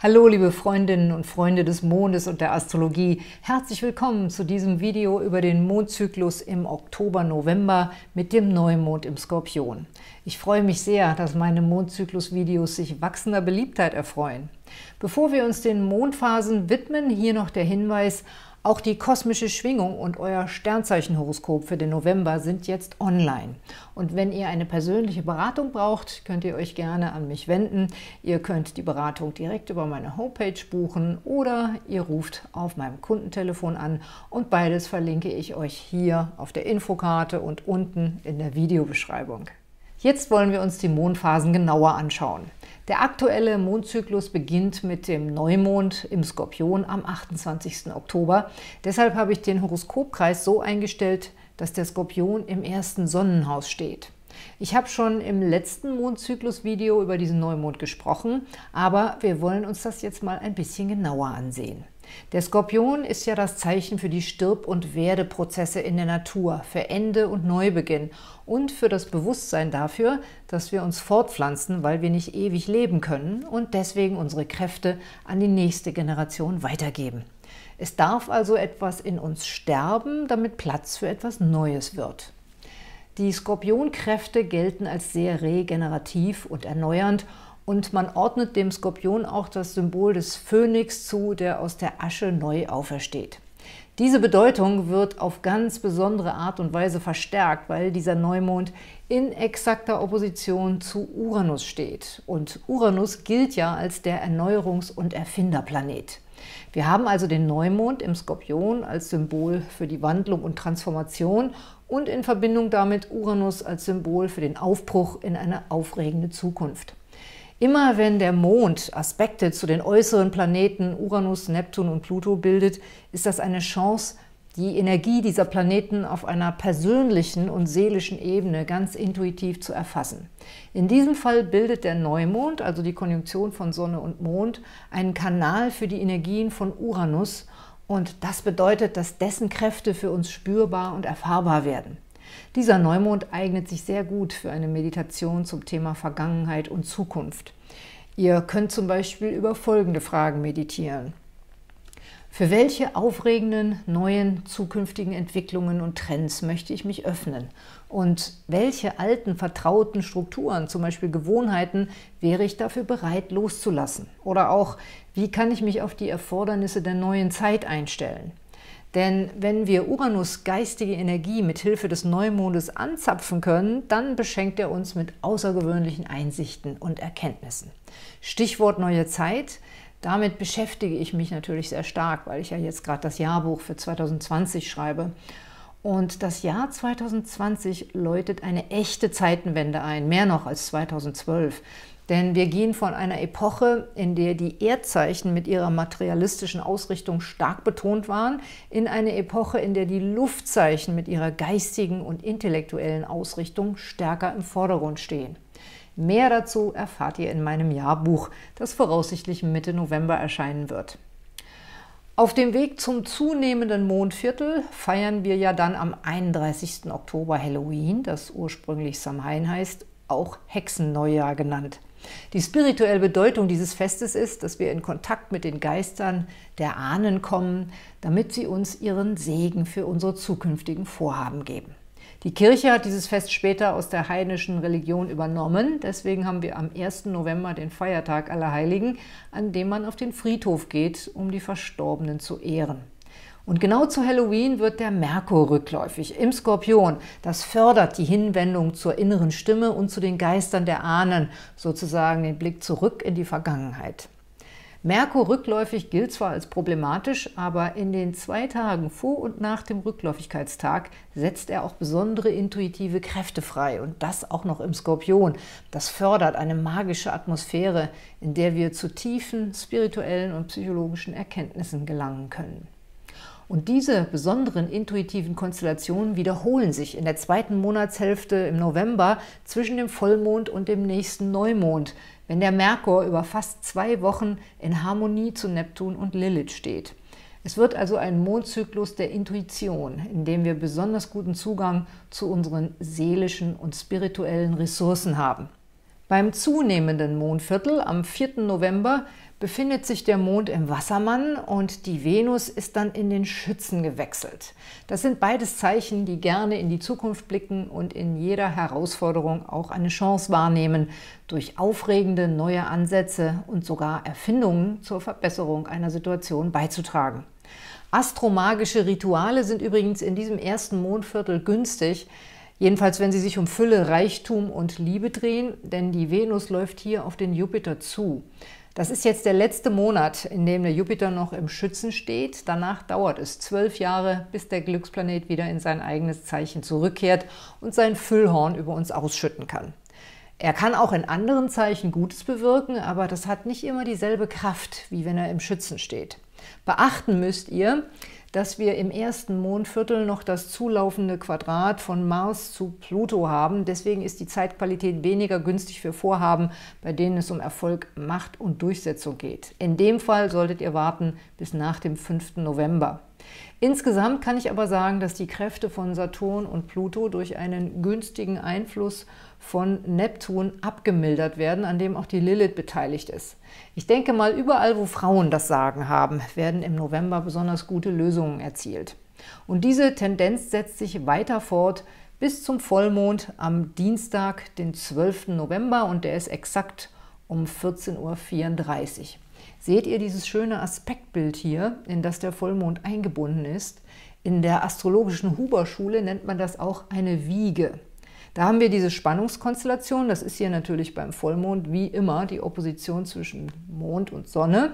Hallo liebe Freundinnen und Freunde des Mondes und der Astrologie. Herzlich willkommen zu diesem Video über den Mondzyklus im Oktober-November mit dem Neumond im Skorpion. Ich freue mich sehr, dass meine Mondzyklus-Videos sich wachsender Beliebtheit erfreuen. Bevor wir uns den Mondphasen widmen, hier noch der Hinweis auch die kosmische Schwingung und euer Sternzeichenhoroskop für den November sind jetzt online. Und wenn ihr eine persönliche Beratung braucht, könnt ihr euch gerne an mich wenden. Ihr könnt die Beratung direkt über meine Homepage buchen oder ihr ruft auf meinem Kundentelefon an und beides verlinke ich euch hier auf der Infokarte und unten in der Videobeschreibung. Jetzt wollen wir uns die Mondphasen genauer anschauen. Der aktuelle Mondzyklus beginnt mit dem Neumond im Skorpion am 28. Oktober. Deshalb habe ich den Horoskopkreis so eingestellt, dass der Skorpion im ersten Sonnenhaus steht. Ich habe schon im letzten Mondzyklus-Video über diesen Neumond gesprochen, aber wir wollen uns das jetzt mal ein bisschen genauer ansehen. Der Skorpion ist ja das Zeichen für die Stirb- und Werdeprozesse in der Natur, für Ende und Neubeginn und für das Bewusstsein dafür, dass wir uns fortpflanzen, weil wir nicht ewig leben können und deswegen unsere Kräfte an die nächste Generation weitergeben. Es darf also etwas in uns sterben, damit Platz für etwas Neues wird. Die Skorpionkräfte gelten als sehr regenerativ und erneuernd und man ordnet dem Skorpion auch das Symbol des Phönix zu, der aus der Asche neu aufersteht. Diese Bedeutung wird auf ganz besondere Art und Weise verstärkt, weil dieser Neumond in exakter Opposition zu Uranus steht. Und Uranus gilt ja als der Erneuerungs- und Erfinderplanet. Wir haben also den Neumond im Skorpion als Symbol für die Wandlung und Transformation und in Verbindung damit Uranus als Symbol für den Aufbruch in eine aufregende Zukunft. Immer wenn der Mond Aspekte zu den äußeren Planeten Uranus, Neptun und Pluto bildet, ist das eine Chance, die Energie dieser Planeten auf einer persönlichen und seelischen Ebene ganz intuitiv zu erfassen. In diesem Fall bildet der Neumond, also die Konjunktion von Sonne und Mond, einen Kanal für die Energien von Uranus und das bedeutet, dass dessen Kräfte für uns spürbar und erfahrbar werden. Dieser Neumond eignet sich sehr gut für eine Meditation zum Thema Vergangenheit und Zukunft. Ihr könnt zum Beispiel über folgende Fragen meditieren. Für welche aufregenden, neuen, zukünftigen Entwicklungen und Trends möchte ich mich öffnen? Und welche alten, vertrauten Strukturen, zum Beispiel Gewohnheiten, wäre ich dafür bereit loszulassen? Oder auch, wie kann ich mich auf die Erfordernisse der neuen Zeit einstellen? Denn wenn wir Uranus geistige Energie mit Hilfe des Neumondes anzapfen können, dann beschenkt er uns mit außergewöhnlichen Einsichten und Erkenntnissen. Stichwort neue Zeit. Damit beschäftige ich mich natürlich sehr stark, weil ich ja jetzt gerade das Jahrbuch für 2020 schreibe. Und das Jahr 2020 läutet eine echte Zeitenwende ein, mehr noch als 2012. Denn wir gehen von einer Epoche, in der die Erdzeichen mit ihrer materialistischen Ausrichtung stark betont waren, in eine Epoche, in der die Luftzeichen mit ihrer geistigen und intellektuellen Ausrichtung stärker im Vordergrund stehen. Mehr dazu erfahrt ihr in meinem Jahrbuch, das voraussichtlich Mitte November erscheinen wird. Auf dem Weg zum zunehmenden Mondviertel feiern wir ja dann am 31. Oktober Halloween, das ursprünglich Samhain heißt, auch Hexenneujahr genannt. Die spirituelle Bedeutung dieses Festes ist, dass wir in Kontakt mit den Geistern der Ahnen kommen, damit sie uns ihren Segen für unsere zukünftigen Vorhaben geben. Die Kirche hat dieses Fest später aus der heidnischen Religion übernommen. Deswegen haben wir am 1. November den Feiertag aller Heiligen, an dem man auf den Friedhof geht, um die Verstorbenen zu ehren. Und genau zu Halloween wird der Merkur rückläufig im Skorpion. Das fördert die Hinwendung zur inneren Stimme und zu den Geistern der Ahnen, sozusagen den Blick zurück in die Vergangenheit. Merkur rückläufig gilt zwar als problematisch, aber in den zwei Tagen vor und nach dem Rückläufigkeitstag setzt er auch besondere intuitive Kräfte frei und das auch noch im Skorpion. Das fördert eine magische Atmosphäre, in der wir zu tiefen spirituellen und psychologischen Erkenntnissen gelangen können. Und diese besonderen intuitiven Konstellationen wiederholen sich in der zweiten Monatshälfte im November zwischen dem Vollmond und dem nächsten Neumond, wenn der Merkur über fast zwei Wochen in Harmonie zu Neptun und Lilith steht. Es wird also ein Mondzyklus der Intuition, in dem wir besonders guten Zugang zu unseren seelischen und spirituellen Ressourcen haben. Beim zunehmenden Mondviertel am 4. November befindet sich der Mond im Wassermann und die Venus ist dann in den Schützen gewechselt. Das sind beides Zeichen, die gerne in die Zukunft blicken und in jeder Herausforderung auch eine Chance wahrnehmen, durch aufregende neue Ansätze und sogar Erfindungen zur Verbesserung einer Situation beizutragen. Astromagische Rituale sind übrigens in diesem ersten Mondviertel günstig, jedenfalls wenn sie sich um Fülle, Reichtum und Liebe drehen, denn die Venus läuft hier auf den Jupiter zu. Das ist jetzt der letzte Monat, in dem der Jupiter noch im Schützen steht. Danach dauert es zwölf Jahre, bis der Glücksplanet wieder in sein eigenes Zeichen zurückkehrt und sein Füllhorn über uns ausschütten kann. Er kann auch in anderen Zeichen Gutes bewirken, aber das hat nicht immer dieselbe Kraft, wie wenn er im Schützen steht. Beachten müsst ihr, dass wir im ersten Mondviertel noch das zulaufende Quadrat von Mars zu Pluto haben. Deswegen ist die Zeitqualität weniger günstig für Vorhaben, bei denen es um Erfolg, Macht und Durchsetzung geht. In dem Fall solltet ihr warten bis nach dem 5. November. Insgesamt kann ich aber sagen, dass die Kräfte von Saturn und Pluto durch einen günstigen Einfluss von Neptun abgemildert werden, an dem auch die Lilith beteiligt ist. Ich denke mal, überall, wo Frauen das Sagen haben, werden im November besonders gute Lösungen erzielt. Und diese Tendenz setzt sich weiter fort bis zum Vollmond am Dienstag, den 12. November, und der ist exakt um 14.34 Uhr. Seht ihr dieses schöne Aspektbild hier, in das der Vollmond eingebunden ist? In der astrologischen Huber-Schule nennt man das auch eine Wiege. Da haben wir diese Spannungskonstellation, das ist hier natürlich beim Vollmond wie immer die Opposition zwischen Mond und Sonne.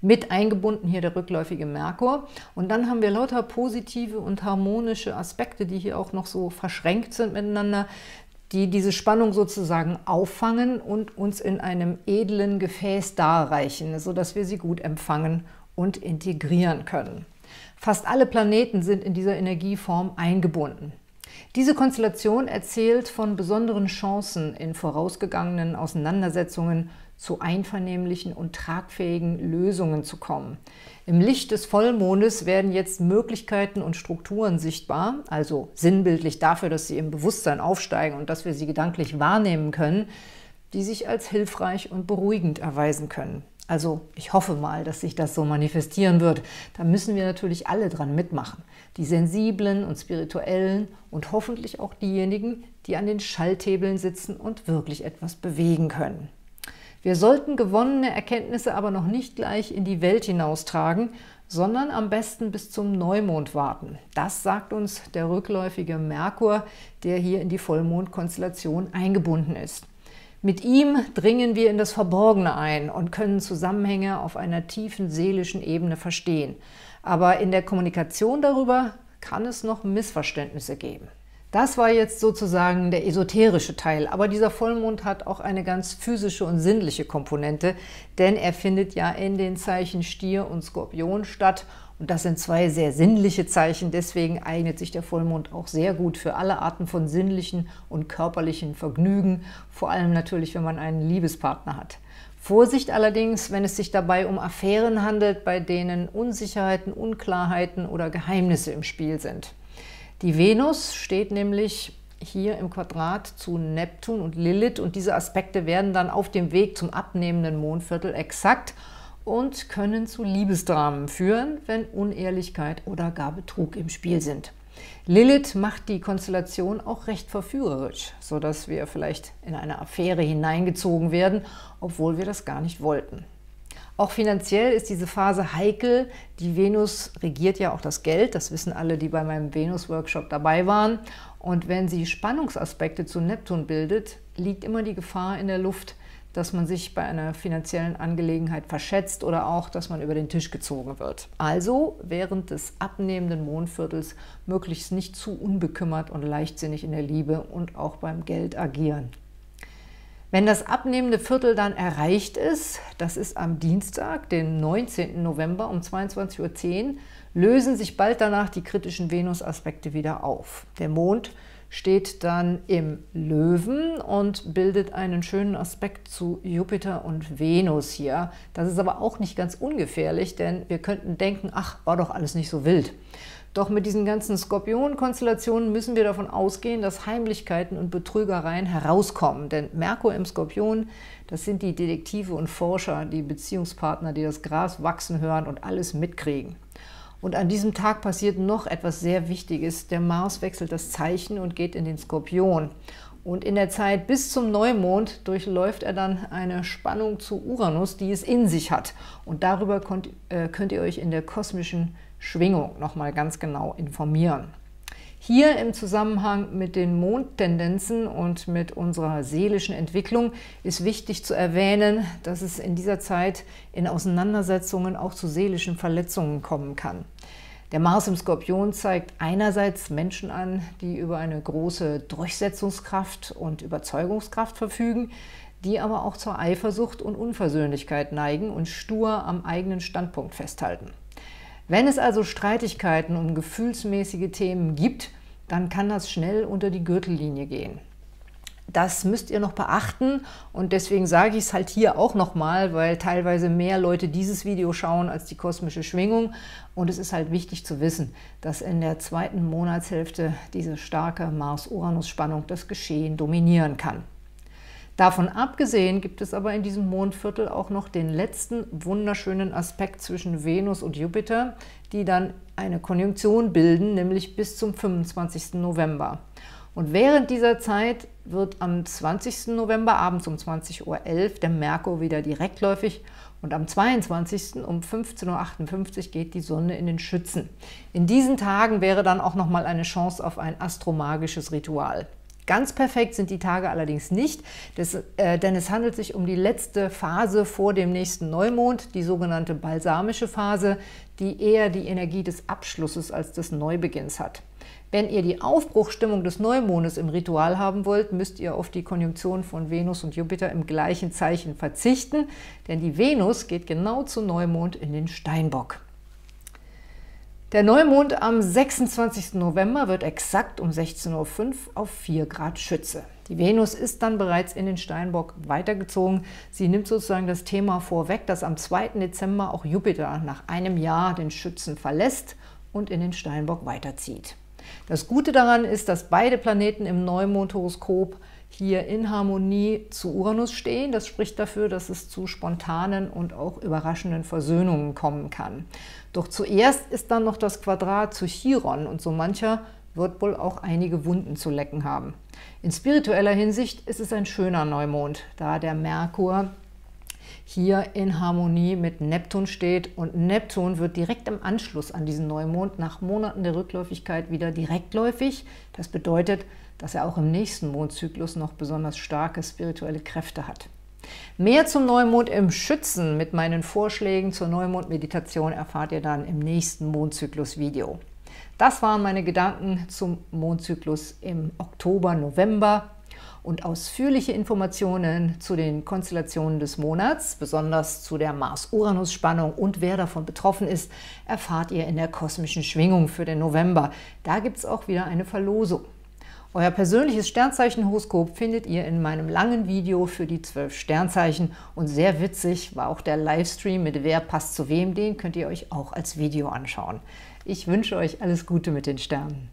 Mit eingebunden hier der rückläufige Merkur. Und dann haben wir lauter positive und harmonische Aspekte, die hier auch noch so verschränkt sind miteinander, die diese Spannung sozusagen auffangen und uns in einem edlen Gefäß darreichen, sodass wir sie gut empfangen und integrieren können. Fast alle Planeten sind in dieser Energieform eingebunden. Diese Konstellation erzählt von besonderen Chancen in vorausgegangenen Auseinandersetzungen zu einvernehmlichen und tragfähigen Lösungen zu kommen. Im Licht des Vollmondes werden jetzt Möglichkeiten und Strukturen sichtbar, also sinnbildlich dafür, dass sie im Bewusstsein aufsteigen und dass wir sie gedanklich wahrnehmen können, die sich als hilfreich und beruhigend erweisen können. Also ich hoffe mal, dass sich das so manifestieren wird. Da müssen wir natürlich alle dran mitmachen. Die Sensiblen und Spirituellen und hoffentlich auch diejenigen, die an den Schalthebeln sitzen und wirklich etwas bewegen können. Wir sollten gewonnene Erkenntnisse aber noch nicht gleich in die Welt hinaustragen, sondern am besten bis zum Neumond warten. Das sagt uns der rückläufige Merkur, der hier in die Vollmondkonstellation eingebunden ist. Mit ihm dringen wir in das Verborgene ein und können Zusammenhänge auf einer tiefen seelischen Ebene verstehen. Aber in der Kommunikation darüber kann es noch Missverständnisse geben. Das war jetzt sozusagen der esoterische Teil, aber dieser Vollmond hat auch eine ganz physische und sinnliche Komponente, denn er findet ja in den Zeichen Stier und Skorpion statt und das sind zwei sehr sinnliche Zeichen, deswegen eignet sich der Vollmond auch sehr gut für alle Arten von sinnlichen und körperlichen Vergnügen, vor allem natürlich, wenn man einen Liebespartner hat. Vorsicht allerdings, wenn es sich dabei um Affären handelt, bei denen Unsicherheiten, Unklarheiten oder Geheimnisse im Spiel sind. Die Venus steht nämlich hier im Quadrat zu Neptun und Lilith und diese Aspekte werden dann auf dem Weg zum abnehmenden Mondviertel exakt und können zu Liebesdramen führen, wenn Unehrlichkeit oder gar Betrug im Spiel sind. Lilith macht die Konstellation auch recht verführerisch, sodass wir vielleicht in eine Affäre hineingezogen werden, obwohl wir das gar nicht wollten. Auch finanziell ist diese Phase heikel. Die Venus regiert ja auch das Geld, das wissen alle, die bei meinem Venus-Workshop dabei waren. Und wenn sie Spannungsaspekte zu Neptun bildet, liegt immer die Gefahr in der Luft, dass man sich bei einer finanziellen Angelegenheit verschätzt oder auch, dass man über den Tisch gezogen wird. Also während des abnehmenden Mondviertels möglichst nicht zu unbekümmert und leichtsinnig in der Liebe und auch beim Geld agieren. Wenn das abnehmende Viertel dann erreicht ist, das ist am Dienstag, den 19. November um 22.10 Uhr, lösen sich bald danach die kritischen Venus-Aspekte wieder auf. Der Mond steht dann im Löwen und bildet einen schönen Aspekt zu Jupiter und Venus hier. Das ist aber auch nicht ganz ungefährlich, denn wir könnten denken, ach, war doch alles nicht so wild. Doch mit diesen ganzen Skorpion-Konstellationen müssen wir davon ausgehen, dass Heimlichkeiten und Betrügereien herauskommen. Denn Merkur im Skorpion, das sind die Detektive und Forscher, die Beziehungspartner, die das Gras wachsen hören und alles mitkriegen. Und an diesem Tag passiert noch etwas sehr Wichtiges. Der Mars wechselt das Zeichen und geht in den Skorpion. Und in der Zeit bis zum Neumond durchläuft er dann eine Spannung zu Uranus, die es in sich hat. Und darüber könnt, äh, könnt ihr euch in der kosmischen Schwingung nochmal ganz genau informieren. Hier im Zusammenhang mit den Mondtendenzen und mit unserer seelischen Entwicklung ist wichtig zu erwähnen, dass es in dieser Zeit in Auseinandersetzungen auch zu seelischen Verletzungen kommen kann. Der Mars im Skorpion zeigt einerseits Menschen an, die über eine große Durchsetzungskraft und Überzeugungskraft verfügen, die aber auch zur Eifersucht und Unversöhnlichkeit neigen und stur am eigenen Standpunkt festhalten. Wenn es also Streitigkeiten um gefühlsmäßige Themen gibt, dann kann das schnell unter die Gürtellinie gehen. Das müsst ihr noch beachten und deswegen sage ich es halt hier auch nochmal, weil teilweise mehr Leute dieses Video schauen als die kosmische Schwingung. Und es ist halt wichtig zu wissen, dass in der zweiten Monatshälfte diese starke Mars-Uranus-Spannung das Geschehen dominieren kann. Davon abgesehen gibt es aber in diesem Mondviertel auch noch den letzten wunderschönen Aspekt zwischen Venus und Jupiter, die dann eine Konjunktion bilden, nämlich bis zum 25. November. Und während dieser Zeit wird am 20. November abends um 20.11 Uhr der Merkur wieder direktläufig und am 22. um 15.58 Uhr geht die Sonne in den Schützen. In diesen Tagen wäre dann auch nochmal eine Chance auf ein astromagisches Ritual. Ganz perfekt sind die Tage allerdings nicht, äh, denn es handelt sich um die letzte Phase vor dem nächsten Neumond, die sogenannte balsamische Phase, die eher die Energie des Abschlusses als des Neubeginns hat. Wenn ihr die Aufbruchstimmung des Neumondes im Ritual haben wollt, müsst ihr auf die Konjunktion von Venus und Jupiter im gleichen Zeichen verzichten, denn die Venus geht genau zu Neumond in den Steinbock. Der Neumond am 26. November wird exakt um 16.05 Uhr auf 4 Grad Schütze. Die Venus ist dann bereits in den Steinbock weitergezogen. Sie nimmt sozusagen das Thema vorweg, dass am 2. Dezember auch Jupiter nach einem Jahr den Schützen verlässt und in den Steinbock weiterzieht. Das Gute daran ist, dass beide Planeten im Neumondhoroskop hier in Harmonie zu Uranus stehen. Das spricht dafür, dass es zu spontanen und auch überraschenden Versöhnungen kommen kann. Doch zuerst ist dann noch das Quadrat zu Chiron und so mancher wird wohl auch einige Wunden zu lecken haben. In spiritueller Hinsicht ist es ein schöner Neumond, da der Merkur hier in Harmonie mit Neptun steht. Und Neptun wird direkt im Anschluss an diesen Neumond nach Monaten der Rückläufigkeit wieder direktläufig. Das bedeutet, dass er auch im nächsten Mondzyklus noch besonders starke spirituelle Kräfte hat. Mehr zum Neumond im Schützen mit meinen Vorschlägen zur Neumond-Meditation erfahrt ihr dann im nächsten Mondzyklus-Video. Das waren meine Gedanken zum Mondzyklus im Oktober, November und ausführliche Informationen zu den Konstellationen des Monats, besonders zu der Mars-Uranus-Spannung und wer davon betroffen ist, erfahrt ihr in der kosmischen Schwingung für den November. Da gibt es auch wieder eine Verlosung. Euer persönliches Sternzeichenhoroskop findet ihr in meinem langen Video für die zwölf Sternzeichen und sehr witzig war auch der Livestream mit Wer passt zu wem, den könnt ihr euch auch als Video anschauen. Ich wünsche euch alles Gute mit den Sternen.